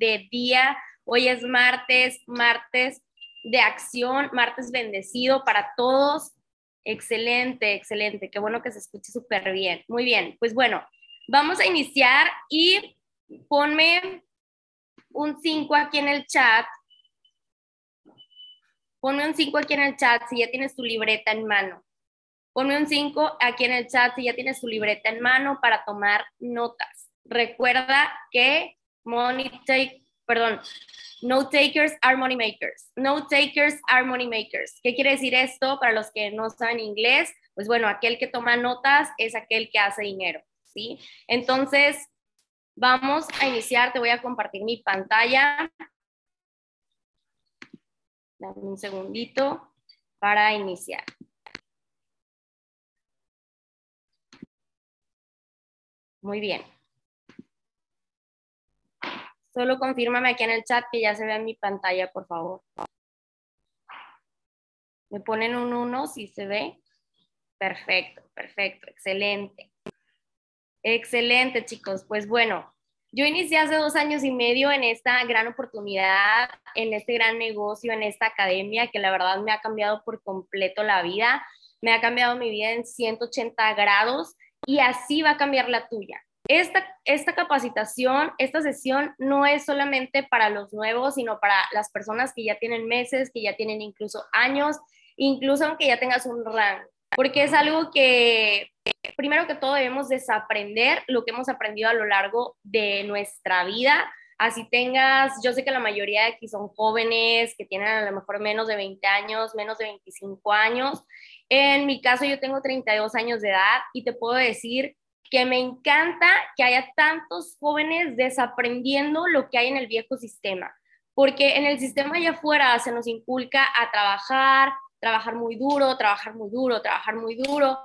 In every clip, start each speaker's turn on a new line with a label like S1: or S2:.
S1: de día. Hoy es martes, martes de acción, martes bendecido para todos. Excelente, excelente. Qué bueno que se escuche súper bien. Muy bien, pues bueno, vamos a iniciar y ponme un 5 aquí en el chat. Ponme un 5 aquí en el chat si ya tienes tu libreta en mano. Ponme un 5 aquí en el chat si ya tienes tu libreta en mano para tomar notas. Recuerda que money take, perdón, no takers are money makers. No takers are money makers. ¿Qué quiere decir esto para los que no saben inglés? Pues bueno, aquel que toma notas es aquel que hace dinero, ¿sí? Entonces, vamos a iniciar. Te voy a compartir mi pantalla. Dame un segundito para iniciar. Muy bien. Solo confírmame aquí en el chat que ya se ve en mi pantalla, por favor. Me ponen un 1 si se ve. Perfecto, perfecto, excelente. Excelente, chicos. Pues bueno, yo inicié hace dos años y medio en esta gran oportunidad, en este gran negocio, en esta academia que la verdad me ha cambiado por completo la vida. Me ha cambiado mi vida en 180 grados y así va a cambiar la tuya. Esta, esta capacitación, esta sesión no es solamente para los nuevos, sino para las personas que ya tienen meses, que ya tienen incluso años, incluso aunque ya tengas un rango, porque es algo que primero que todo debemos desaprender lo que hemos aprendido a lo largo de nuestra vida. Así tengas, yo sé que la mayoría de aquí son jóvenes que tienen a lo mejor menos de 20 años, menos de 25 años, en mi caso, yo tengo 32 años de edad y te puedo decir que me encanta que haya tantos jóvenes desaprendiendo lo que hay en el viejo sistema, porque en el sistema allá afuera se nos inculca a trabajar, trabajar muy duro, trabajar muy duro, trabajar muy duro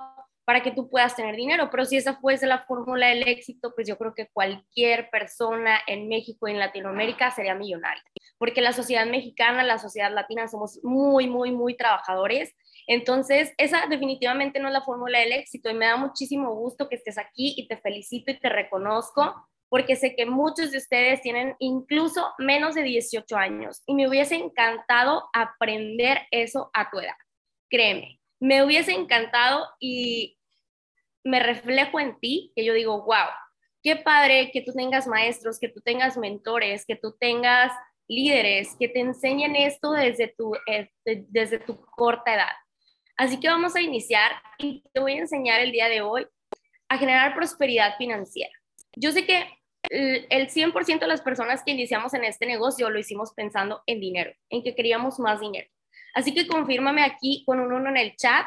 S1: para que tú puedas tener dinero, pero si esa fuese la fórmula del éxito, pues yo creo que cualquier persona en México y en Latinoamérica sería millonaria, porque la sociedad mexicana, la sociedad latina somos muy, muy, muy trabajadores entonces, esa definitivamente no es la fórmula del éxito y me da muchísimo gusto que estés aquí y te felicito y te reconozco porque sé que muchos de ustedes tienen incluso menos de 18 años y me hubiese encantado aprender eso a tu edad. Créeme, me hubiese encantado y me reflejo en ti, que yo digo, wow, qué padre que tú tengas maestros, que tú tengas mentores, que tú tengas líderes que te enseñen esto desde tu, eh, desde tu corta edad. Así que vamos a iniciar y te voy a enseñar el día de hoy a generar prosperidad financiera. Yo sé que el 100% de las personas que iniciamos en este negocio lo hicimos pensando en dinero, en que queríamos más dinero. Así que confírmame aquí con un uno en el chat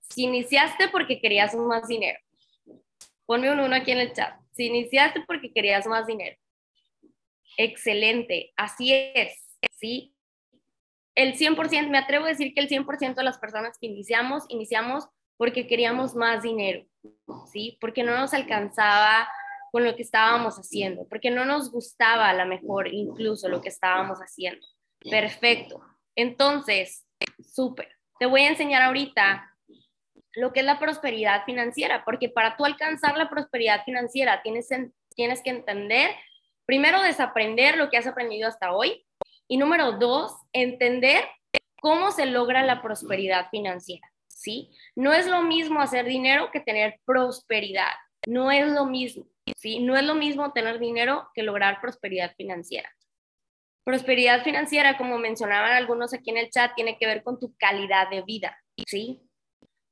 S1: si iniciaste porque querías más dinero. Ponme un uno aquí en el chat. Si iniciaste porque querías más dinero. Excelente, así es, ¿sí? El 100%, me atrevo a decir que el 100% de las personas que iniciamos, iniciamos porque queríamos más dinero, ¿sí? Porque no nos alcanzaba con lo que estábamos haciendo, porque no nos gustaba a lo mejor incluso lo que estábamos haciendo. Perfecto. Entonces, súper. Te voy a enseñar ahorita lo que es la prosperidad financiera, porque para tú alcanzar la prosperidad financiera tienes, tienes que entender, primero desaprender lo que has aprendido hasta hoy, y número dos, entender cómo se logra la prosperidad financiera, ¿sí? No es lo mismo hacer dinero que tener prosperidad. No es lo mismo, ¿sí? No es lo mismo tener dinero que lograr prosperidad financiera. Prosperidad financiera, como mencionaban algunos aquí en el chat, tiene que ver con tu calidad de vida, ¿sí?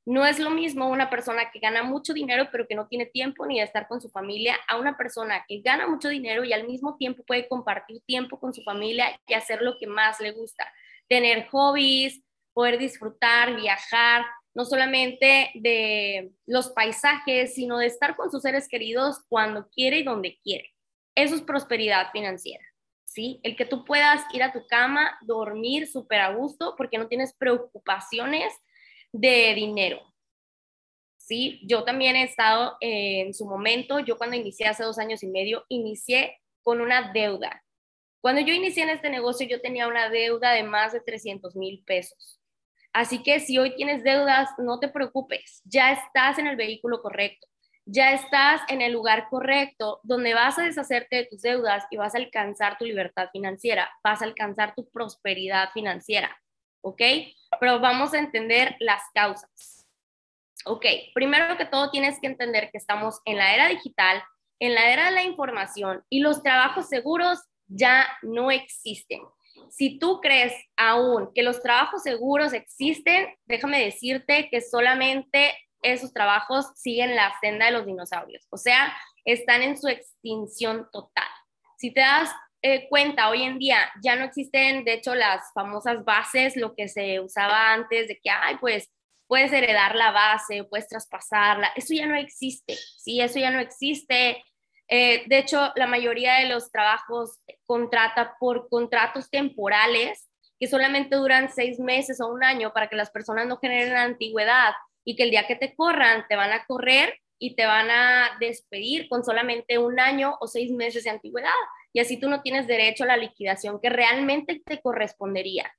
S1: No es lo mismo una persona que gana mucho dinero pero que no tiene tiempo ni de estar con su familia a una persona que gana mucho dinero y al mismo tiempo puede compartir tiempo con su familia y hacer lo que más le gusta. Tener hobbies, poder disfrutar, viajar, no solamente de los paisajes, sino de estar con sus seres queridos cuando quiere y donde quiere. Eso es prosperidad financiera. ¿Sí? El que tú puedas ir a tu cama, dormir súper a gusto porque no tienes preocupaciones de dinero. Sí, yo también he estado en su momento, yo cuando inicié hace dos años y medio, inicié con una deuda. Cuando yo inicié en este negocio, yo tenía una deuda de más de 300 mil pesos. Así que si hoy tienes deudas, no te preocupes, ya estás en el vehículo correcto. ya estás en el lugar correcto donde vas a deshacerte de tus deudas y vas a alcanzar tu libertad financiera, vas a alcanzar tu prosperidad financiera, ¿ok? Pero vamos a entender las causas. Ok, primero que todo tienes que entender que estamos en la era digital, en la era de la información y los trabajos seguros ya no existen. Si tú crees aún que los trabajos seguros existen, déjame decirte que solamente esos trabajos siguen la senda de los dinosaurios, o sea, están en su extinción total. Si te das eh, cuenta, hoy en día ya no existen, de hecho, las famosas bases, lo que se usaba antes de que, ay, pues puedes heredar la base, puedes traspasarla, eso ya no existe, sí, eso ya no existe. Eh, de hecho, la mayoría de los trabajos contrata por contratos temporales que solamente duran seis meses o un año para que las personas no generen antigüedad y que el día que te corran te van a correr y te van a despedir con solamente un año o seis meses de antigüedad. Y así tú no tienes derecho a la liquidación que realmente te correspondería.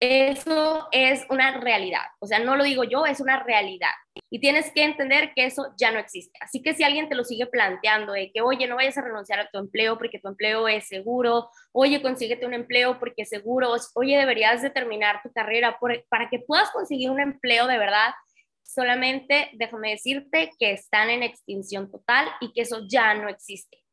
S1: Eso es una realidad, o sea, no lo digo yo, es una realidad. Y tienes que entender que eso ya no existe. Así que si alguien te lo sigue planteando de que, oye, no vayas a renunciar a tu empleo porque tu empleo es seguro, oye, consíguete un empleo porque es seguro, oye, deberías de terminar tu carrera para que puedas conseguir un empleo de verdad, solamente déjame decirte que están en extinción total y que eso ya no existe.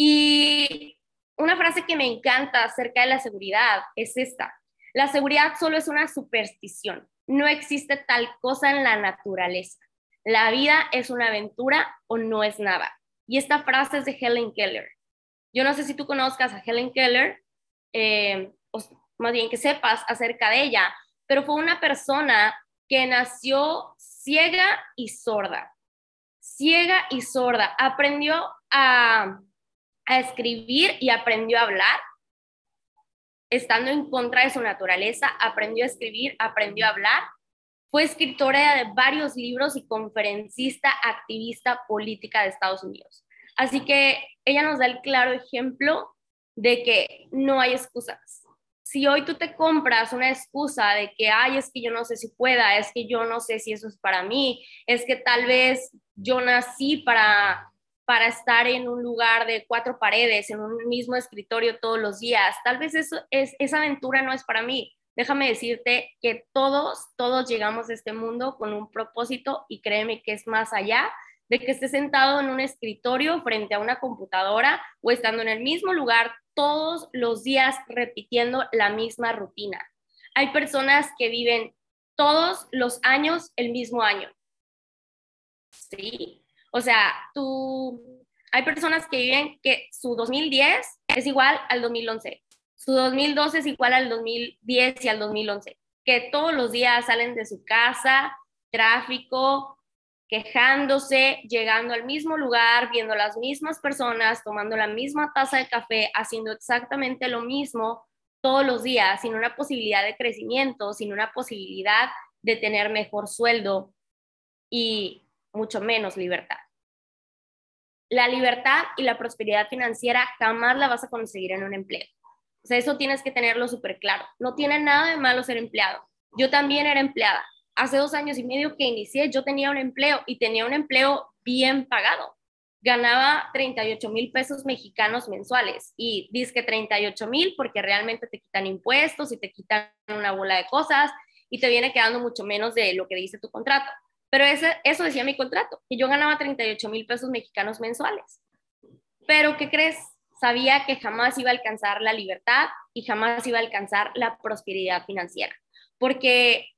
S1: Y una frase que me encanta acerca de la seguridad es esta. La seguridad solo es una superstición. No existe tal cosa en la naturaleza. La vida es una aventura o no es nada. Y esta frase es de Helen Keller. Yo no sé si tú conozcas a Helen Keller, eh, o más bien que sepas acerca de ella, pero fue una persona que nació ciega y sorda. Ciega y sorda. Aprendió a, a escribir y aprendió a hablar estando en contra de su naturaleza, aprendió a escribir, aprendió a hablar. Fue escritora de varios libros y conferencista, activista política de Estados Unidos. Así que ella nos da el claro ejemplo de que no hay excusas. Si hoy tú te compras una excusa de que, ay, es que yo no sé si pueda, es que yo no sé si eso es para mí, es que tal vez yo nací para para estar en un lugar de cuatro paredes, en un mismo escritorio todos los días. Tal vez eso es, esa aventura no es para mí. Déjame decirte que todos, todos llegamos a este mundo con un propósito y créeme que es más allá de que estés sentado en un escritorio frente a una computadora o estando en el mismo lugar todos los días repitiendo la misma rutina. Hay personas que viven todos los años el mismo año. Sí, o sea, tú, hay personas que viven que su 2010 es igual al 2011, su 2012 es igual al 2010 y al 2011, que todos los días salen de su casa, tráfico, quejándose, llegando al mismo lugar, viendo las mismas personas, tomando la misma taza de café, haciendo exactamente lo mismo todos los días, sin una posibilidad de crecimiento, sin una posibilidad de tener mejor sueldo. Y mucho menos libertad. La libertad y la prosperidad financiera jamás la vas a conseguir en un empleo. O sea, eso tienes que tenerlo súper claro. No tiene nada de malo ser empleado. Yo también era empleada. Hace dos años y medio que inicié, yo tenía un empleo y tenía un empleo bien pagado. Ganaba 38 mil pesos mexicanos mensuales y dice que 38 mil porque realmente te quitan impuestos y te quitan una bola de cosas y te viene quedando mucho menos de lo que dice tu contrato. Pero ese, eso decía mi contrato, que yo ganaba 38 mil pesos mexicanos mensuales. Pero, ¿qué crees? Sabía que jamás iba a alcanzar la libertad y jamás iba a alcanzar la prosperidad financiera. Porque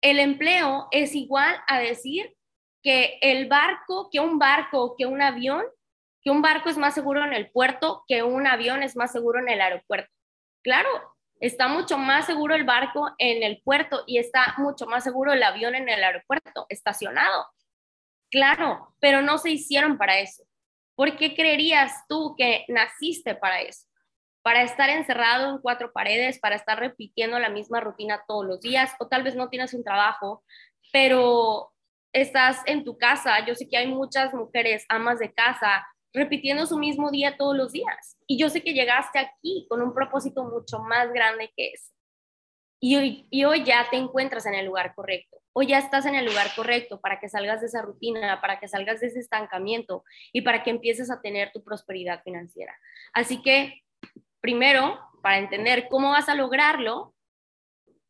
S1: el empleo es igual a decir que el barco, que un barco, que un avión, que un barco es más seguro en el puerto, que un avión es más seguro en el aeropuerto. Claro, Está mucho más seguro el barco en el puerto y está mucho más seguro el avión en el aeropuerto, estacionado. Claro, pero no se hicieron para eso. ¿Por qué creerías tú que naciste para eso? Para estar encerrado en cuatro paredes, para estar repitiendo la misma rutina todos los días, o tal vez no tienes un trabajo, pero estás en tu casa. Yo sé que hay muchas mujeres amas de casa repitiendo su mismo día todos los días. Y yo sé que llegaste aquí con un propósito mucho más grande que ese. Y hoy, y hoy ya te encuentras en el lugar correcto. Hoy ya estás en el lugar correcto para que salgas de esa rutina, para que salgas de ese estancamiento y para que empieces a tener tu prosperidad financiera. Así que, primero, para entender cómo vas a lograrlo,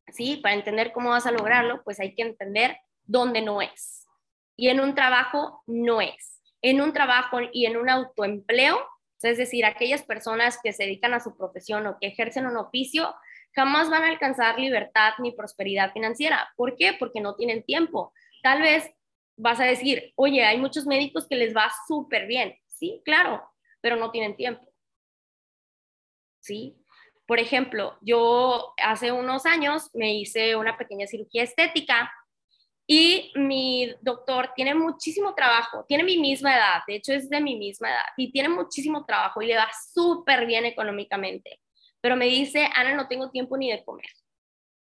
S1: ¿sí? Para entender cómo vas a lograrlo, pues hay que entender dónde no es. Y en un trabajo no es. En un trabajo y en un autoempleo, es decir, aquellas personas que se dedican a su profesión o que ejercen un oficio, jamás van a alcanzar libertad ni prosperidad financiera. ¿Por qué? Porque no tienen tiempo. Tal vez vas a decir, oye, hay muchos médicos que les va súper bien. Sí, claro, pero no tienen tiempo. ¿Sí? Por ejemplo, yo hace unos años me hice una pequeña cirugía estética y mi doctor tiene muchísimo trabajo, tiene mi misma edad, de hecho es de mi misma edad, y tiene muchísimo trabajo y le va súper bien económicamente. Pero me dice, Ana, no tengo tiempo ni de comer.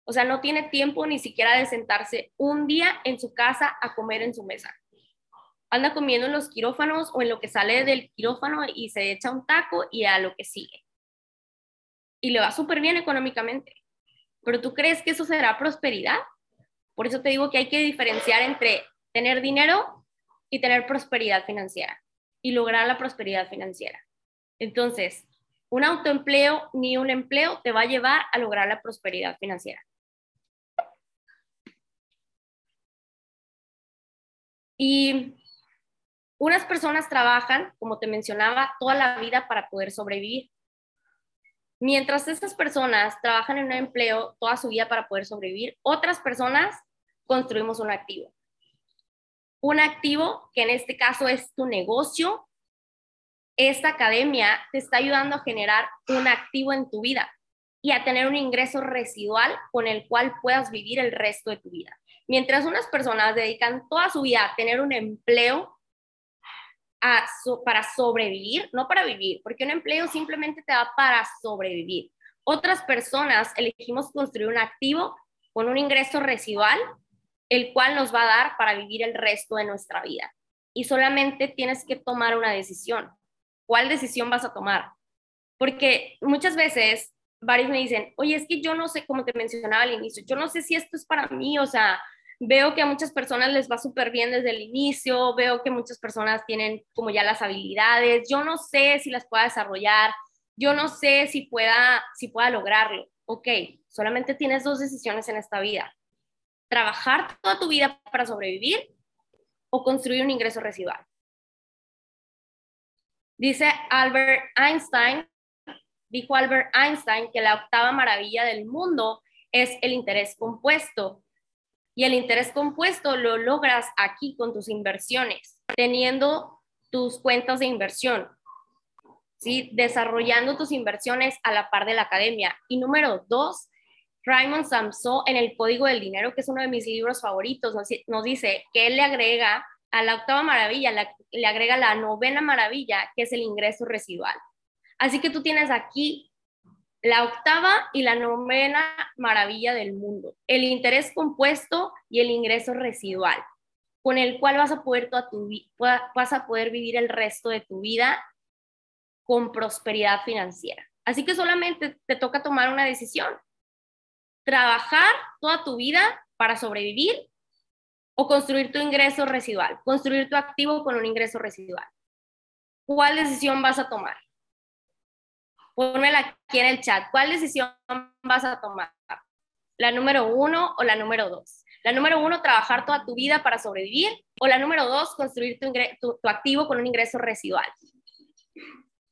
S1: O sea, no tiene tiempo ni siquiera de sentarse un día en su casa a comer en su mesa. Anda comiendo en los quirófanos o en lo que sale del quirófano y se echa un taco y a lo que sigue y le va súper bien económicamente. Pero tú crees que eso será prosperidad? Por eso te digo que hay que diferenciar entre tener dinero y tener prosperidad financiera y lograr la prosperidad financiera. Entonces, un autoempleo ni un empleo te va a llevar a lograr la prosperidad financiera. Y unas personas trabajan, como te mencionaba, toda la vida para poder sobrevivir. Mientras estas personas trabajan en un empleo toda su vida para poder sobrevivir, otras personas construimos un activo. Un activo que en este caso es tu negocio. Esta academia te está ayudando a generar un activo en tu vida y a tener un ingreso residual con el cual puedas vivir el resto de tu vida. Mientras unas personas dedican toda su vida a tener un empleo para sobrevivir, no para vivir, porque un empleo simplemente te da para sobrevivir. Otras personas elegimos construir un activo con un ingreso residual, el cual nos va a dar para vivir el resto de nuestra vida. Y solamente tienes que tomar una decisión. ¿Cuál decisión vas a tomar? Porque muchas veces varios me dicen, oye, es que yo no sé, como te mencionaba al inicio, yo no sé si esto es para mí, o sea, veo que a muchas personas les va súper bien desde el inicio, veo que muchas personas tienen como ya las habilidades, yo no sé si las pueda desarrollar, yo no sé si pueda, si pueda lograrlo. Ok, solamente tienes dos decisiones en esta vida. Trabajar toda tu vida para sobrevivir o construir un ingreso residual. Dice Albert Einstein, dijo Albert Einstein que la octava maravilla del mundo es el interés compuesto y el interés compuesto lo logras aquí con tus inversiones, teniendo tus cuentas de inversión, ¿sí? desarrollando tus inversiones a la par de la academia. Y número dos, Raymond Samson en El Código del Dinero, que es uno de mis libros favoritos, nos, dice que él le agrega a la octava maravilla, le agrega la novena maravilla, que es el ingreso residual. Así que tú tienes aquí la octava y la novena maravilla del mundo, el interés compuesto y el ingreso residual, con el cual vas a poder, toda tu, vas a poder vivir el resto de tu vida con prosperidad financiera. Así que solamente te toca tomar una decisión. Trabajar toda tu vida para sobrevivir o construir tu ingreso residual, construir tu activo con un ingreso residual. ¿Cuál decisión vas a tomar? Pónmela aquí en el chat. ¿Cuál decisión vas a tomar? ¿La número uno o la número dos? La número uno, trabajar toda tu vida para sobrevivir. O la número dos, construir tu, tu activo con un ingreso residual.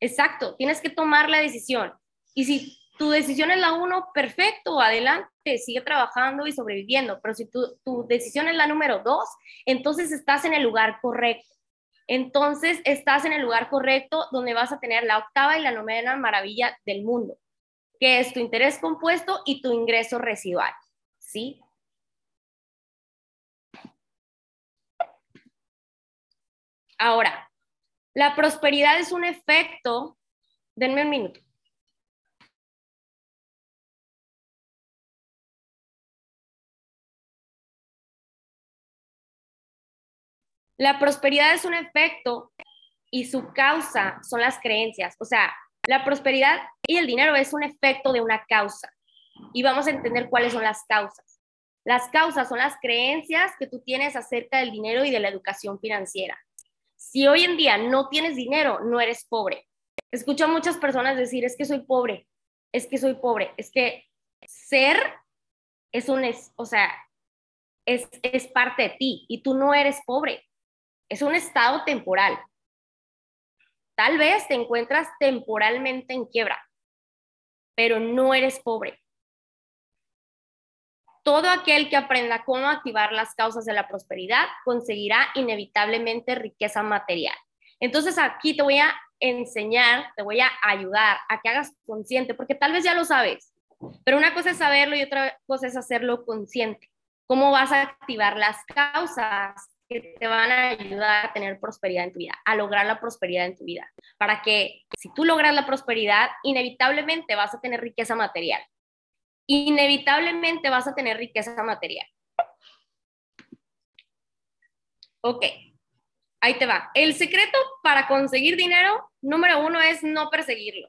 S1: Exacto, tienes que tomar la decisión. Y si tu decisión es la uno, perfecto, adelante, sigue trabajando y sobreviviendo. Pero si tu, tu decisión es la número dos, entonces estás en el lugar correcto entonces estás en el lugar correcto donde vas a tener la octava y la novena maravilla del mundo, que es tu interés compuesto y tu ingreso residual. ¿Sí? Ahora, la prosperidad es un efecto, denme un minuto. La prosperidad es un efecto y su causa son las creencias. O sea, la prosperidad y el dinero es un efecto de una causa. y vamos a entender cuáles son las causas. Las causas son las creencias que tú tienes acerca del dinero y de la educación financiera. Si hoy en día no tienes dinero, no eres pobre. Escucho a muchas personas decir, es que soy pobre, es que soy pobre, es que ser es un, es, o sea, es, es parte de ti y tú no eres pobre. Es un estado temporal. Tal vez te encuentras temporalmente en quiebra, pero no eres pobre. Todo aquel que aprenda cómo activar las causas de la prosperidad conseguirá inevitablemente riqueza material. Entonces aquí te voy a enseñar, te voy a ayudar a que hagas consciente, porque tal vez ya lo sabes, pero una cosa es saberlo y otra cosa es hacerlo consciente. ¿Cómo vas a activar las causas te van a ayudar a tener prosperidad en tu vida, a lograr la prosperidad en tu vida? Para que si tú logras la prosperidad, inevitablemente vas a tener riqueza material inevitablemente vas a tener riqueza material. Ok, ahí te va. El secreto para conseguir dinero, número uno, es no perseguirlo.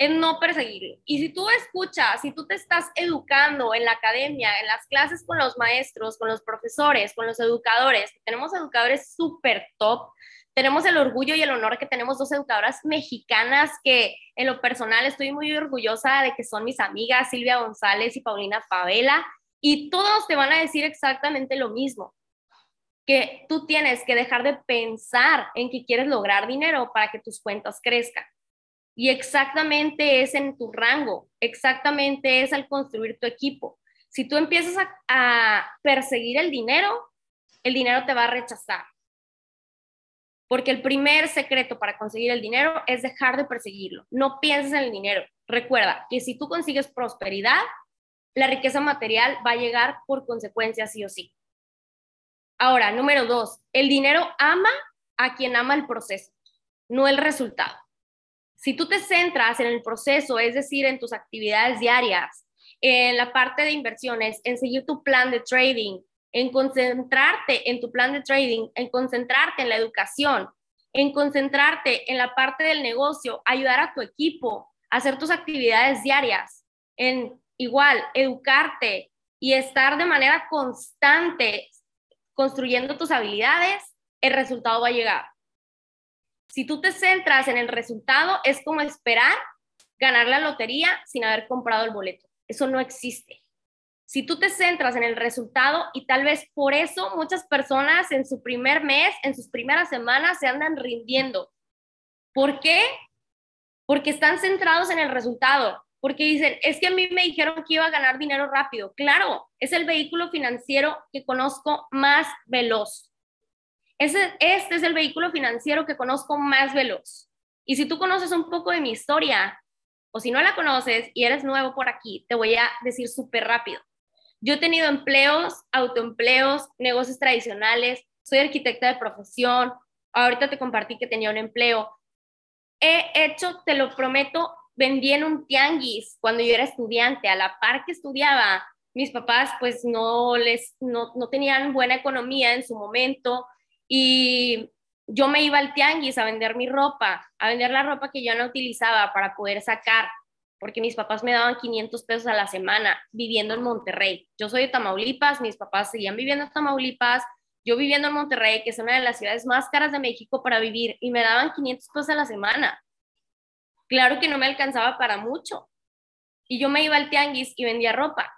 S1: Es no perseguirlo. Y si tú escuchas, si tú te estás educando en la academia, en las clases con los maestros, con los profesores, con los educadores, tenemos educadores súper top, tenemos el orgullo y el honor que tenemos dos educadoras mexicanas que en lo personal estoy muy orgullosa de que son mis amigas Silvia González y Paulina Favela y todos te van a decir exactamente lo mismo, que tú tienes que dejar de pensar en que quieres lograr dinero para que tus cuentas crezcan. Y exactamente es en tu rango, exactamente es al construir tu equipo. Si tú empiezas a, perseguir el dinero, el dinero te va a rechazar porque el primer secreto para conseguir el dinero es dejar de perseguirlo. No pienses en el dinero. Recuerda que si tú consigues prosperidad, la riqueza material va a llegar por consecuencia sí o sí. Ahora, número dos, el dinero ama a quien ama el proceso, no el resultado. Si tú te centras en el proceso, es decir, en tus actividades diarias, en la parte de inversiones, en seguir tu plan de trading, en concentrarte en tu plan de trading, en concentrarte en la educación, en concentrarte en la parte del negocio, ayudar a tu equipo, hacer tus actividades diarias, en igual educarte y estar de manera constante construyendo tus habilidades, el resultado va a llegar. Si tú te centras en el resultado, es como esperar ganar la lotería sin haber comprado el boleto. Eso no existe si tú te centras en el resultado y tal vez por eso muchas personas en su primer mes, en sus primeras semanas se andan rindiendo. ¿Por qué? Porque están centrados en el resultado, porque dicen, es que a mí me dijeron que iba a ganar dinero rápido. Claro, es el vehículo financiero que conozco más veloz. Ese, este es el vehículo financiero que conozco más veloz. Y si tú conoces un poco de mi historia, o si no la conoces y eres nuevo por aquí, te voy a decir súper rápido. Yo he tenido empleos, autoempleos, negocios tradicionales, soy arquitecta de profesión, ahorita te compartí que tenía un empleo. He hecho, te lo prometo, vendí en un tianguis cuando yo era estudiante, a la par que estudiaba. Mis papás pues no les no, no tenían buena economía en su momento y yo me iba al tianguis a vender mi ropa, a vender la ropa que yo no utilizaba para poder sacar porque mis papás me daban 500 pesos a la semana viviendo en Monterrey. Yo soy de Tamaulipas, mis papás seguían viviendo en Tamaulipas, yo viviendo en Monterrey, que es una de las ciudades más caras de México para vivir, y me daban 500 pesos a la semana. Claro que no me alcanzaba para mucho. Y yo me iba al tianguis y vendía ropa.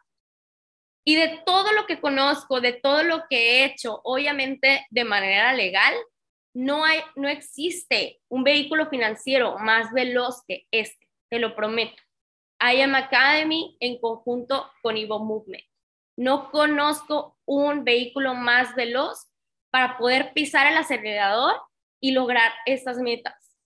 S1: Y de todo lo que conozco, de todo lo que he hecho, obviamente de manera legal, no, hay, no existe un vehículo financiero más veloz que este, te lo prometo. I Am Academy en conjunto con Evo Movement. No conozco un vehículo más veloz para poder pisar el acelerador y lograr estas metas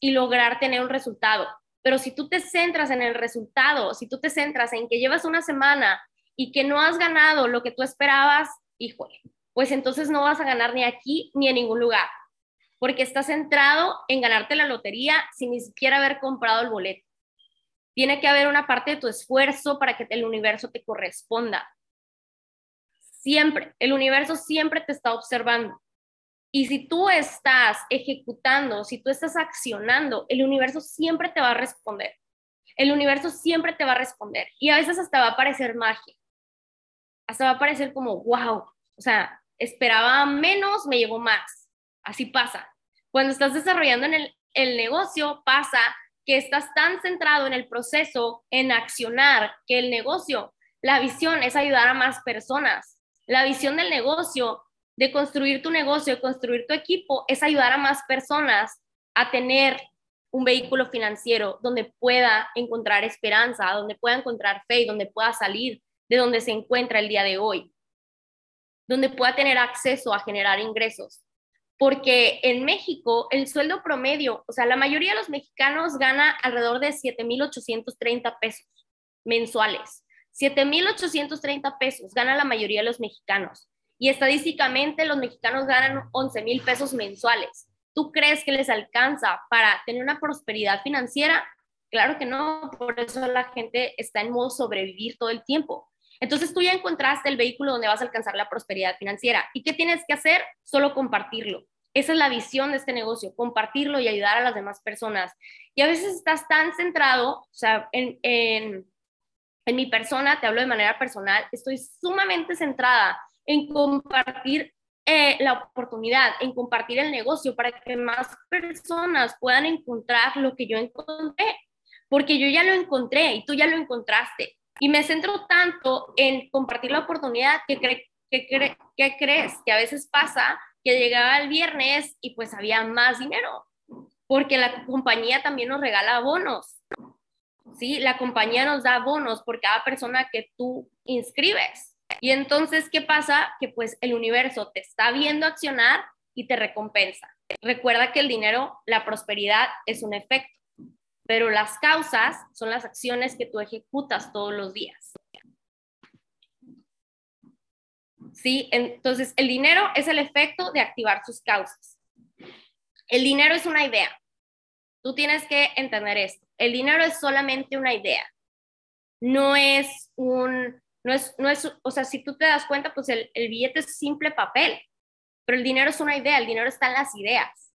S1: y lograr tener un resultado. Pero si tú te centras en el resultado, si tú te centras en que llevas una semana y que no has ganado lo que tú esperabas, híjole, pues entonces no vas a ganar ni aquí ni en ningún lugar, porque estás centrado en ganarte la lotería sin ni siquiera haber comprado el boleto. Tiene que haber una parte de tu esfuerzo para que el universo te corresponda. Siempre, el universo siempre te está observando. Y si tú estás ejecutando, si tú estás accionando, el universo siempre te va a responder. el universo siempre te va a responder y a veces hasta va a parecer magia. Hasta va a parecer como, wow, o sea, esperaba menos, me llegó más. Así pasa. Cuando estás desarrollando en el, el negocio, pasa que estás tan centrado en el proceso, en accionar, que el negocio, la visión es ayudar a más personas. La visión del negocio, de construir tu negocio, de construir tu equipo, es ayudar a más personas a tener un vehículo financiero donde pueda encontrar esperanza, donde pueda encontrar fe, donde pueda salir de donde se encuentra el día de hoy, donde pueda tener acceso a generar ingresos. Porque en México el sueldo promedio, o sea, la mayoría de los mexicanos gana alrededor de 7.830 pesos mensuales. 7.830 pesos gana la mayoría de los mexicanos. Y estadísticamente los mexicanos ganan 11.000 pesos mensuales. ¿Tú crees que les alcanza para tener una prosperidad financiera? Claro que no, por eso la gente está en modo sobrevivir todo el tiempo. Entonces tú ya encontraste el vehículo donde vas a alcanzar la prosperidad financiera. ¿Y qué tienes que hacer? Solo compartirlo. Esa es la visión de este negocio, compartirlo y ayudar a las demás personas. Y a veces estás tan centrado, o sea, en, en, en mi persona, te hablo de manera personal, estoy sumamente centrada en compartir eh, la oportunidad en compartir el negocio para que más personas puedan encontrar lo que yo encontré, porque yo ya lo encontré y tú ya lo encontraste. Y me centro tanto en compartir la oportunidad que, crees que a veces pasa que llegaba el viernes y pues había más dinero, porque la compañía también nos regala bonos. ¿sí? La compañía nos da bonos por cada persona que tú inscribes. Y entonces, ¿qué pasa? Que pues el universo te está viendo accionar y te recompensa. Recuerda que el dinero, la prosperidad es un efecto, pero las causas son las acciones que tú ejecutas todos los días. ¿Sí? Entonces, el dinero es el efecto de activar sus causas. El dinero es una idea. Tú tienes que entender esto. El dinero es solamente una idea. No es un, no es, no es, o sea, si tú te das cuenta, pues el, el billete es simple papel, pero el dinero es una idea, el dinero está en las ideas.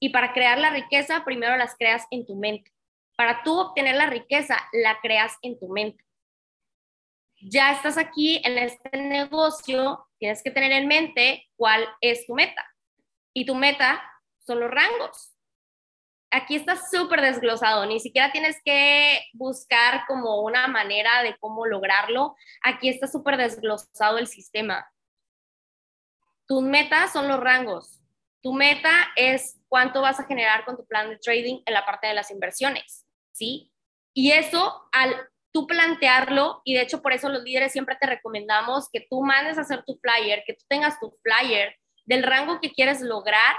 S1: Y para crear la riqueza, primero las creas en tu mente. Para tú obtener la riqueza, la creas en tu mente. Ya estás aquí en este negocio, tienes que tener en mente cuál es tu meta. Y tu meta son los rangos aquí está súper desglosado, ni siquiera tienes que buscar como una manera de cómo lograrlo, aquí está súper desglosado el sistema. Tus metas son los rangos. Tu meta es cuánto vas a generar con tu plan de trading en la parte de las inversiones, ¿sí? Y eso al tú plantearlo, y de hecho por eso los líderes siempre te recomendamos que tú mandes a hacer tu flyer, que tú tengas tu flyer del rango que quieres lograr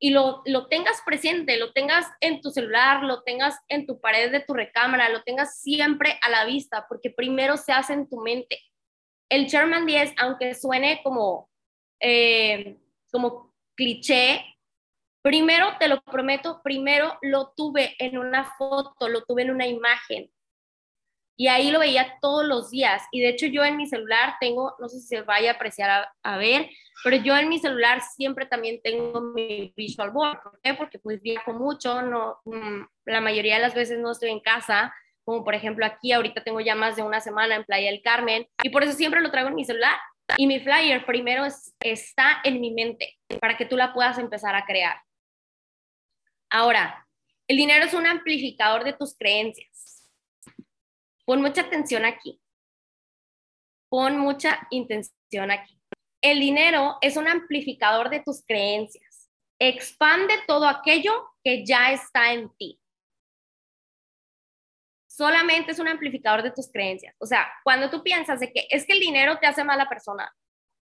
S1: y lo, lo, tengas presente, lo tengas en tu celular, lo tengas en tu pared de tu recámara, lo tengas siempre a la vista, porque primero se hace en tu mente. El Sherman 10, aunque suene como, eh, como cliché, primero, te lo prometo, primero lo tuve en una foto, lo tuve en una imagen. Y ahí lo veía todos los días. Y de hecho yo en mi celular tengo, no sé si se vaya a apreciar a, ver, pero yo en mi celular siempre también tengo mi visual board. ¿Por qué? Porque pues viajo mucho, no, mm, la mayoría de las veces no estoy en casa, como por ejemplo aquí, ahorita tengo ya más de una semana en Playa del Carmen, y por eso siempre lo traigo en mi celular. Y mi flyer primero está en mi mente para que tú la puedas empezar a crear. Ahora, el dinero es un amplificador de tus creencias. Pon mucha atención aquí. Pon mucha intención aquí. El dinero es un amplificador de tus creencias. Expande todo aquello que ya está en ti. Solamente es un amplificador de tus creencias. O sea, cuando tú piensas de que es que el dinero te hace mala persona,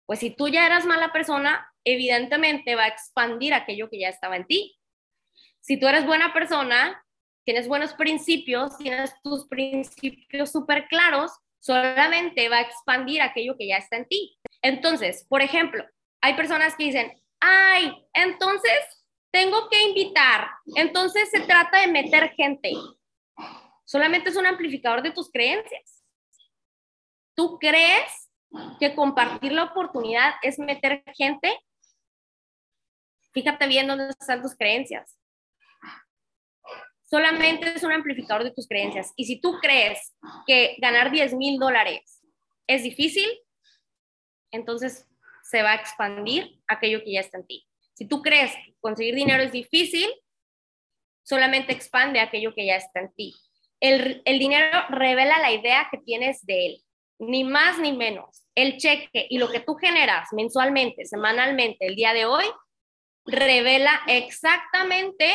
S1: pues si tú ya eras mala persona, evidentemente va a expandir aquello que ya estaba en ti. Si tú eres buena persona, tienes buenos principios, tienes tus principios súper claros, solamente va a expandir aquello que ya está en ti. Entonces, por ejemplo, hay personas que dicen, ay, entonces tengo que invitar, entonces se trata de meter gente. Solamente es un amplificador de tus creencias. ¿Tú crees que compartir la oportunidad es meter gente? Fíjate bien dónde están tus creencias. Solamente es un amplificador de tus creencias. Y si tú crees que ganar 10 mil dólares es difícil, entonces se va a expandir aquello que ya está en ti. Si tú crees que conseguir dinero es difícil, solamente expande aquello que ya está en ti. El, el dinero revela la idea que tienes de él, ni más ni menos. El cheque y lo que tú generas mensualmente, semanalmente, el día de hoy, revela exactamente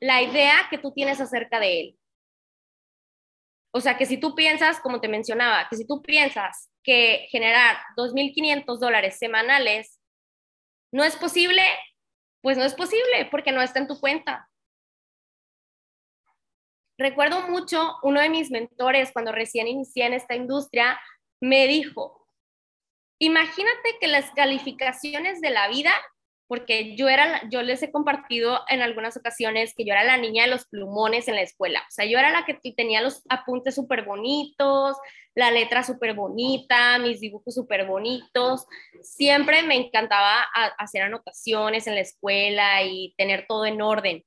S1: la idea que tú tienes acerca de él. O sea, que si tú piensas, como te mencionaba, que si tú piensas que generar 2.500 dólares semanales no es posible, pues no es posible porque no está en tu cuenta. Recuerdo mucho, uno de mis mentores cuando recién inicié en esta industria me dijo, imagínate que las calificaciones de la vida porque yo era, yo les he compartido en algunas ocasiones que yo era la niña de los plumones en la escuela. O sea, yo era la que tenía los apuntes súper bonitos, la letra súper bonita, mis dibujos súper bonitos. Siempre me encantaba hacer anotaciones en la escuela y tener todo en orden.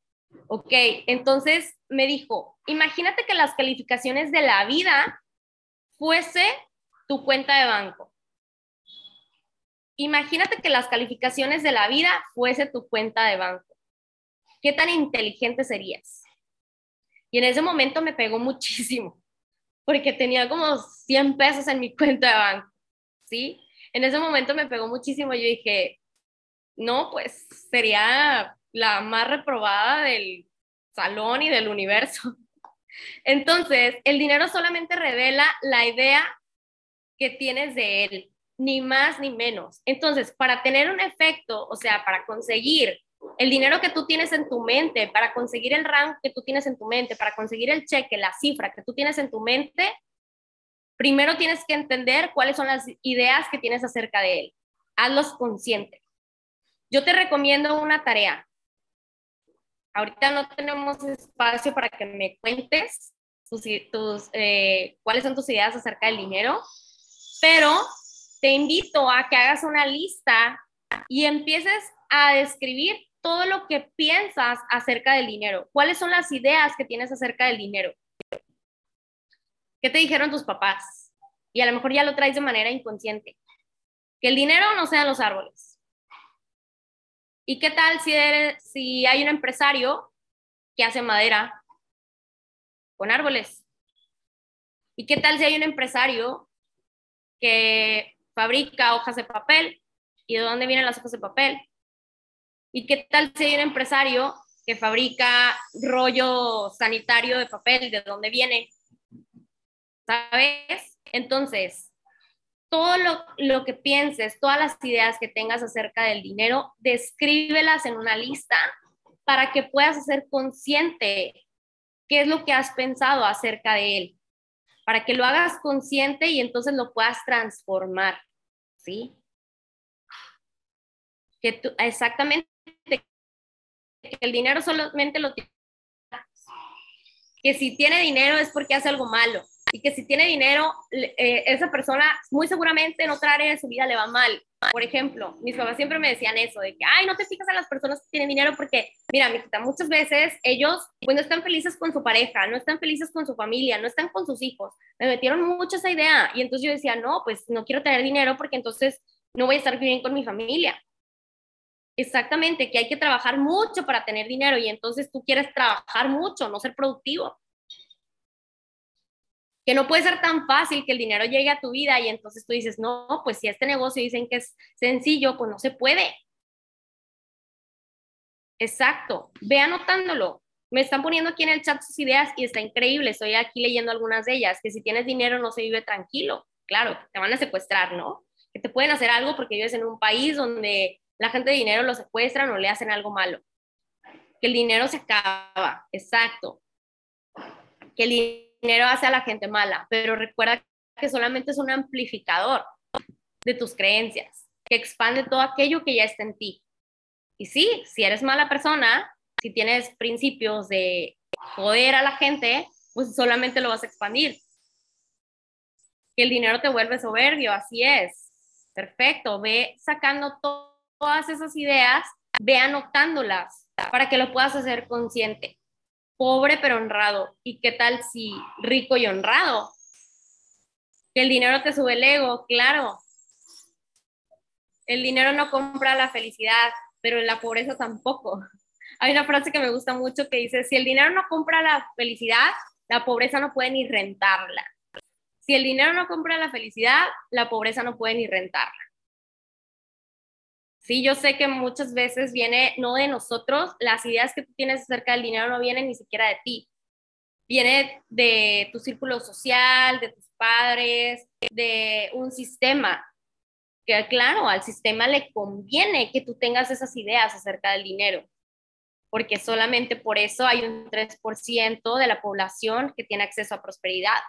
S1: Ok, entonces me dijo, imagínate que las calificaciones de la vida fuese tu cuenta de banco. Imagínate que las calificaciones de la vida fuese tu cuenta de banco. ¿Qué tan inteligente serías? Y en ese momento me pegó muchísimo, porque tenía como 100 pesos en mi cuenta de banco, ¿sí? En ese momento me pegó muchísimo. Yo dije, no, pues sería la más reprobada del salón y del universo. Entonces, el dinero solamente revela la idea que tienes de él ni más ni menos. Entonces, para tener un efecto, o sea, para conseguir el dinero que tú tienes en tu mente, para conseguir el rango que tú tienes en tu mente, para conseguir el cheque, la cifra que tú tienes en tu mente, primero tienes que entender cuáles son las ideas que tienes acerca de él. Hazlos consciente. Yo te recomiendo una tarea. Ahorita no tenemos espacio para que me cuentes tus, eh, cuáles son tus ideas acerca del dinero, pero te invito a que hagas una lista y empieces a describir todo lo que piensas acerca del dinero. ¿Cuáles son las ideas que tienes acerca del dinero? ¿Qué te dijeron tus papás? Y a lo mejor ya lo traes de manera inconsciente. Que el dinero no sean los árboles. ¿Y qué tal si, si hay un empresario que hace madera con árboles? ¿Y qué tal si hay un empresario que fabrica hojas de papel y de dónde vienen las hojas de papel. ¿Y qué tal si hay un empresario que fabrica rollo sanitario de papel, de dónde viene? ¿Sabes? Entonces, todo lo, lo, que pienses, todas las ideas que tengas acerca del dinero, descríbelas en una lista para que puedas hacer consciente qué es lo que has pensado acerca de él para que lo hagas consciente y entonces lo puedas transformar, ¿sí? Que tú, exactamente, que el dinero solamente lo tiene, que si tiene dinero es porque hace algo malo, y que si tiene dinero, eh, esa persona muy seguramente en otra área de su vida le va mal. Por ejemplo, mis papás siempre me decían eso, de que, ay, no te fijas en las personas que tienen dinero porque, mira, mijita, muchas veces ellos pues no están felices con su pareja, no están felices con su familia, no están con sus hijos. Me metieron mucho esa idea y entonces yo decía, no, pues no quiero tener dinero porque entonces no voy a estar bien con mi familia. Exactamente, que hay que trabajar mucho para tener dinero y entonces tú quieres trabajar mucho, no ser productivo que no puede ser tan fácil que el dinero llegue a tu vida y entonces tú dices, no, pues si este negocio dicen que es sencillo, pues no se puede. Exacto, ve anotándolo. Me están poniendo aquí en el chat sus ideas y está increíble. Estoy aquí leyendo algunas de ellas, que si tienes dinero no se vive tranquilo. Claro, te van a secuestrar, ¿no? Que te pueden hacer algo porque vives en un país donde la gente de dinero lo secuestran o le hacen algo malo. Que el dinero se acaba, exacto. Que el dinero hace a la gente mala, pero recuerda que solamente es un amplificador de tus creencias, que expande todo aquello que ya está en ti. Y sí, si eres mala persona, si tienes principios de joder a la gente, pues solamente lo vas a expandir. Que el dinero te vuelve soberbio, así es. Perfecto, ve sacando todas esas ideas, ve anotándolas para que lo puedas hacer consciente. Pobre pero honrado. ¿Y qué tal si rico y honrado? Que el dinero te sube el ego, claro. El dinero no compra la felicidad, pero la pobreza tampoco. Hay una frase que me gusta mucho que dice, si el dinero no compra la felicidad, la pobreza no puede ni rentarla. Si el dinero no compra la felicidad, la pobreza no puede ni rentarla. Sí, yo sé que muchas veces viene no de nosotros, las ideas que tú tienes acerca del dinero no vienen ni siquiera de ti. Viene de tu círculo social, de tus padres, de un sistema. Que claro, al sistema le conviene que tú tengas esas ideas acerca del dinero, porque solamente por eso hay un 3% de la población que tiene acceso a prosperidad.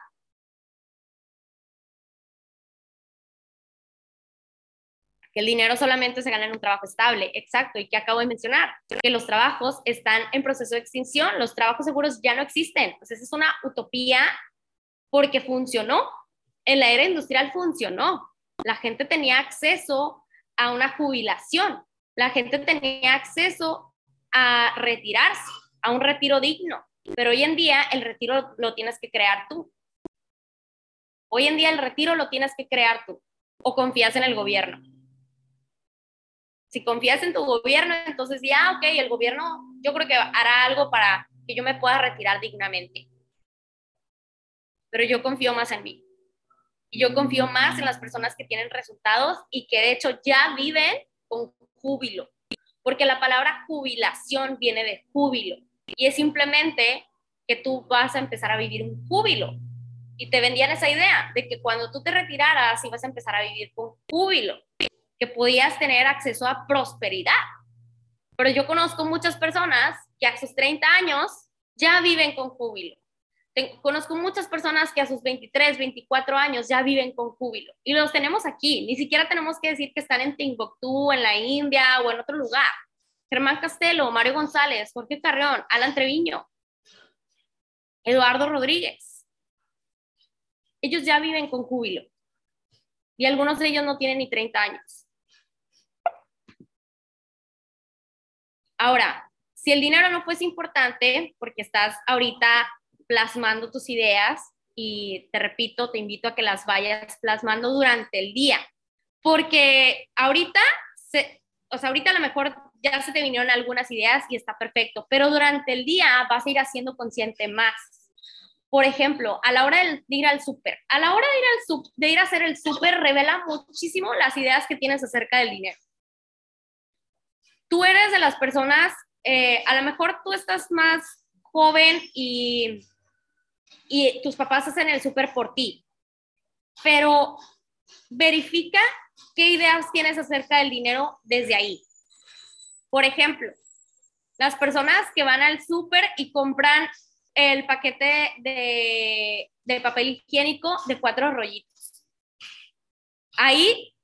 S1: Que el dinero solamente se gana en un trabajo estable, exacto, y que acabo de mencionar, que los trabajos están en proceso de extinción, los trabajos seguros ya no existen, entonces es una utopía porque funcionó, en la era industrial funcionó, la gente tenía acceso a una jubilación, la gente tenía acceso a retirarse, a un retiro digno, pero hoy en día el retiro lo tienes que crear tú. Hoy en día el retiro lo tienes que crear tú o confías en el gobierno. Si confías en tu gobierno, entonces ya, ok, el gobierno yo creo que hará algo para que yo me pueda retirar dignamente. Pero yo confío más en mí. Y yo confío más en las personas que tienen resultados y que de hecho ya viven con júbilo. Porque la palabra jubilación viene de júbilo. Y es simplemente que tú vas a empezar a vivir un júbilo. Y te vendían esa idea de que cuando tú te retiraras ibas a empezar a vivir con júbilo que podías tener acceso a prosperidad. Pero yo conozco muchas personas que a sus 30 años ya viven con júbilo. Conozco muchas personas que a sus 23, 24 años ya viven con júbilo. Y los tenemos aquí. Ni siquiera tenemos que decir que están en Timbuktu, en la India o en otro lugar. Germán Castelo, Mario González, Jorge Carreón, Alan Treviño, Eduardo Rodríguez. Ellos ya viven con júbilo. Y algunos de ellos no tienen ni 30 años. Ahora, si el dinero no fuese importante, porque estás ahorita plasmando tus ideas, y te repito, te invito a que las vayas plasmando durante el día, porque ahorita, o sea, ahorita a lo mejor ya se te vinieron algunas ideas y está perfecto, pero durante el día vas a ir haciendo consciente más. Por ejemplo, a la hora de ir al súper, a la hora de ir, al de ir a hacer el súper, revela muchísimo las ideas que tienes acerca del dinero tú eres de las personas, eh, a lo mejor tú estás más joven y, y tus papás hacen el súper por ti, pero verifica qué ideas tienes acerca del dinero desde ahí. Por ejemplo, las personas que van al súper y compran el paquete de, de, papel higiénico de cuatro rollitos. Ahí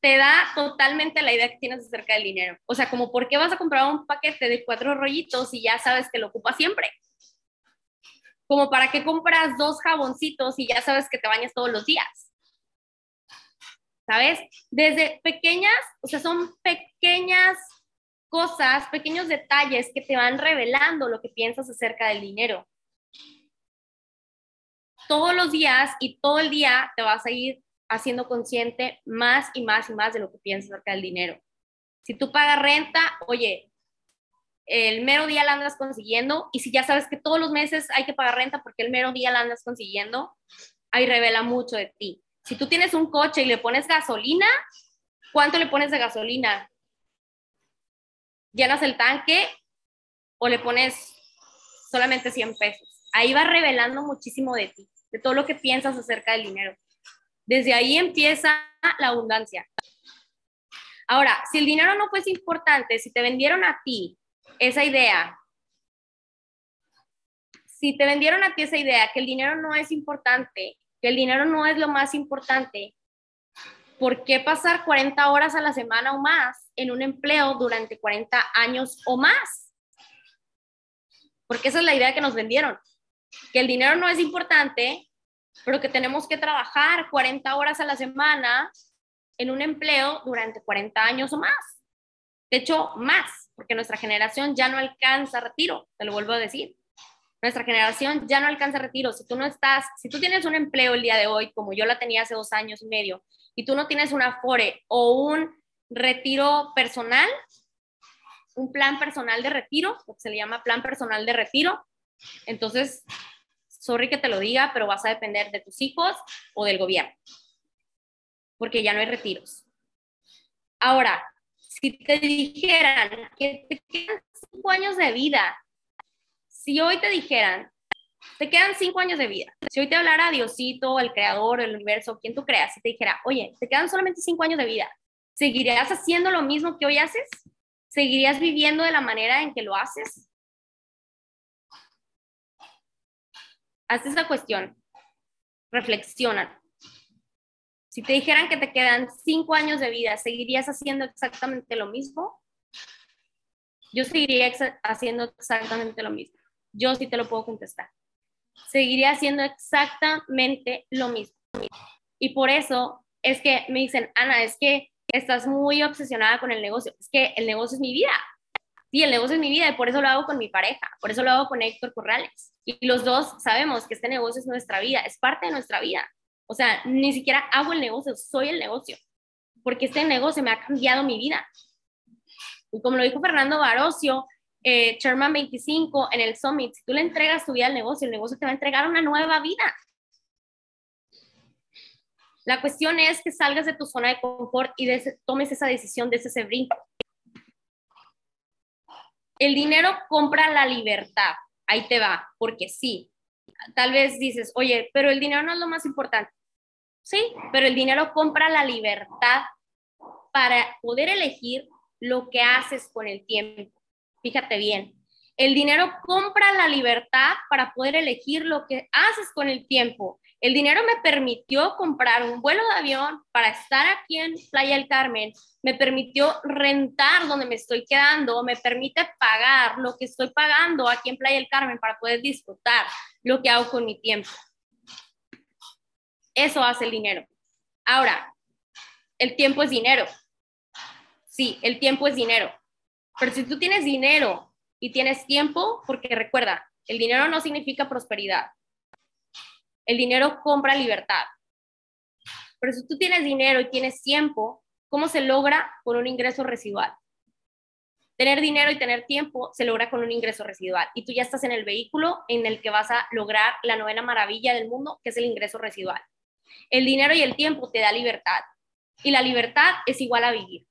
S1: te da totalmente la idea que tienes acerca del dinero. O sea, como por qué vas a comprar un paquete de cuatro rollitos y ya sabes que lo ocupas siempre. Como para qué compras dos jaboncitos y ya sabes que te bañas todos los días. ¿Sabes? Desde pequeñas, o sea, son pequeñas cosas, pequeños detalles que te van revelando lo que piensas acerca del dinero. Todos los días y todo el día te vas a ir haciendo consciente más y más y más de lo que piensas acerca del dinero. Si tú pagas renta, oye, el mero día la andas consiguiendo y si ya sabes que todos los meses hay que pagar renta porque el mero día la andas consiguiendo, ahí revela mucho de ti. Si tú tienes un coche y le pones gasolina, ¿cuánto le pones de gasolina? ¿Llenas el tanque o le pones solamente 100 pesos? Ahí va revelando muchísimo de ti, de todo lo que piensas acerca del dinero. Desde ahí empieza la abundancia. Ahora, si el dinero no fuese importante, si te vendieron a ti esa idea, si te vendieron a ti esa idea que el dinero no es importante, que el dinero no es lo más importante, ¿por qué pasar 40 horas a la semana o más en un empleo durante 40 años o más? Porque esa es la idea que nos vendieron, que el dinero no es importante, pero que tenemos que trabajar 40 horas a la semana en un empleo durante 40 años o más. De hecho, más, porque nuestra generación ya no alcanza retiro, te lo vuelvo a decir. Nuestra generación ya no alcanza retiro. Si tú no estás, si tú tienes un empleo el día de hoy, como yo la tenía hace dos años y medio, y tú no tienes un afore o un retiro personal, un plan personal de retiro, lo que se le llama plan personal de retiro, entonces, sorry que te lo diga, pero vas a depender de tus hijos o del gobierno, porque ya no hay retiros. Ahora, si te dijeran que te quedan cinco años de vida, si hoy te dijeran, te quedan cinco años de vida, si hoy te hablara Diosito, el creador, el universo, quien tú creas, si te dijera, oye, te quedan solamente cinco años de vida, ¿seguirías haciendo lo mismo que hoy haces? ¿Seguirías viviendo de la manera en que lo haces? Haz esa cuestión. Reflexiona. Si te dijeran que te quedan cinco años de vida, ¿seguirías haciendo exactamente lo mismo? Yo seguiría haciendo exactamente lo mismo. Yo sí te lo puedo contestar. Seguiría haciendo exactamente lo mismo. Y por eso es que me dicen, Ana, es que estás muy obsesionada con el negocio. Es que el negocio es mi vida. Sí, el negocio es mi vida y por eso lo hago con mi pareja, por eso lo hago con Héctor Corrales. Y los dos sabemos que este negocio es nuestra vida, es parte de nuestra vida. O sea, ni siquiera hago el negocio, soy el negocio, porque este negocio me ha cambiado mi vida. Y como lo dijo Fernando Barocio, eh, Chairman 25 en el Summit, si tú le entregas tu vida al negocio, el negocio te va a entregar una nueva vida. La cuestión es que salgas de tu zona de confort y tomes esa decisión de ese brinco. El dinero compra la libertad. Ahí te va, porque sí. Tal vez dices, oye, pero el dinero no es lo más importante. Sí, pero el dinero compra la libertad para poder elegir lo que haces con el tiempo. Fíjate bien, el dinero compra la libertad para poder elegir lo que haces con el tiempo. El dinero me permitió comprar un vuelo de avión para estar aquí en Playa del Carmen, me permitió rentar donde me estoy quedando, me permite pagar lo que estoy pagando aquí en Playa del Carmen para poder disfrutar lo que hago con mi tiempo. Eso hace el dinero. Ahora, el tiempo es dinero. Sí, el tiempo es dinero. Pero si tú tienes dinero y tienes tiempo, porque recuerda, el dinero no significa prosperidad. El dinero compra libertad. Pero si tú tienes dinero y tienes tiempo, ¿cómo se logra con un ingreso residual? Tener dinero y tener tiempo se logra con un ingreso residual. Y tú ya estás en el vehículo en el que vas a lograr la novena maravilla del mundo, que es el ingreso residual. El dinero y el tiempo te da libertad y la libertad es igual a vivir.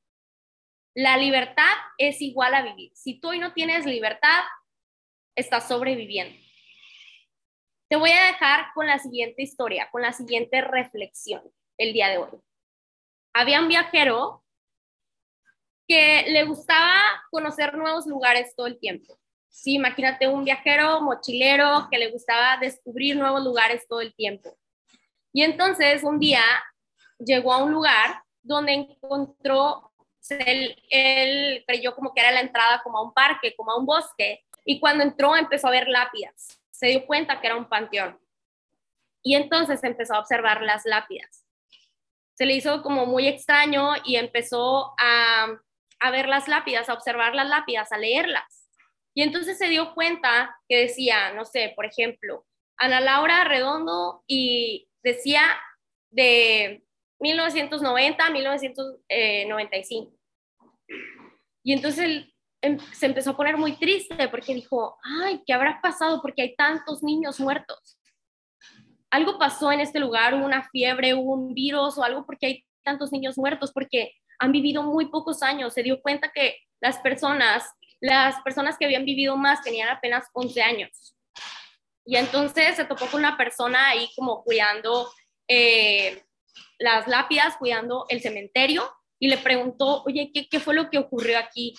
S1: La libertad es igual a vivir. Si tú hoy no tienes libertad, estás sobreviviendo. Te voy a dejar con la siguiente historia, con la siguiente reflexión el día de hoy. Había un viajero que le gustaba conocer nuevos lugares todo el tiempo. Sí, imagínate un viajero mochilero que le gustaba descubrir nuevos lugares todo el tiempo. Y entonces un día llegó a un lugar donde encontró, él, creyó como que era la entrada como a un parque, como a un bosque, y cuando entró empezó a ver lápidas, se dio cuenta que era un panteón. Y entonces empezó a observar las lápidas. Se le hizo como muy extraño y empezó a, a ver las lápidas, a observar las lápidas, a leerlas. Y entonces se dio cuenta que decía, no sé, por ejemplo, Ana Laura Redondo y decía de 1990 a 1995. Y entonces él em, se empezó a poner muy triste porque dijo, ay, ¿qué habrá pasado? Porque hay tantos niños muertos. Algo pasó en este lugar, una fiebre, un virus o algo porque hay tantos niños muertos, porque han vivido muy pocos años. Se dio cuenta que las personas, las personas que habían vivido más tenían apenas 11 años. Y entonces se topó con una persona ahí como cuidando eh, las lápidas, cuidando el cementerio, y le preguntó, oye, ¿qué, ¿qué fue lo que ocurrió aquí?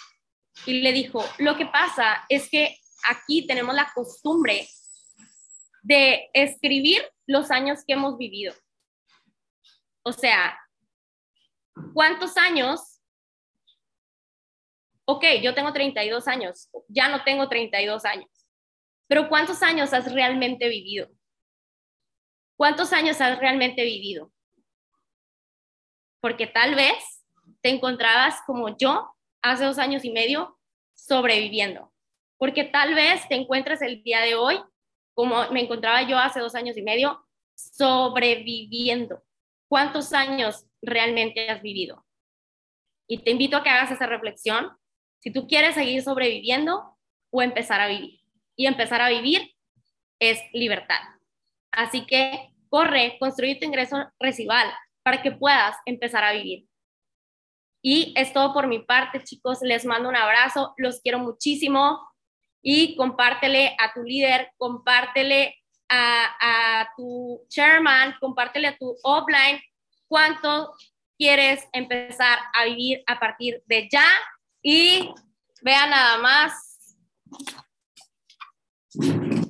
S1: Y le dijo, lo que pasa es que aquí tenemos la costumbre de escribir los años que hemos vivido. O sea, ¿cuántos años? Ok, yo tengo 32 años, ya no tengo 32 años. Pero ¿cuántos años has realmente vivido? ¿Cuántos años has realmente vivido? Porque tal vez te encontrabas como yo hace dos años y medio sobreviviendo. Porque tal vez te encuentres el día de hoy como me encontraba yo hace dos años y medio, sobreviviendo. ¿Cuántos años realmente has vivido? Y te invito a que hagas esa reflexión. Si tú quieres seguir sobreviviendo o empezar a vivir. Y empezar a vivir es libertad. Así que corre, construye tu ingreso residual para que puedas empezar a vivir. Y es todo por mi parte, chicos. Les mando un abrazo, los quiero muchísimo y compártele a tu líder, compártele a, tu chairman, compártele a tu offline cuánto quieres empezar a vivir a partir de ya y vean nada más.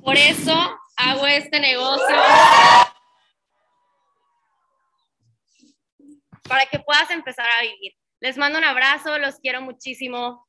S1: Por eso hago este negocio para que puedas empezar a vivir. Les mando un abrazo, los quiero muchísimo.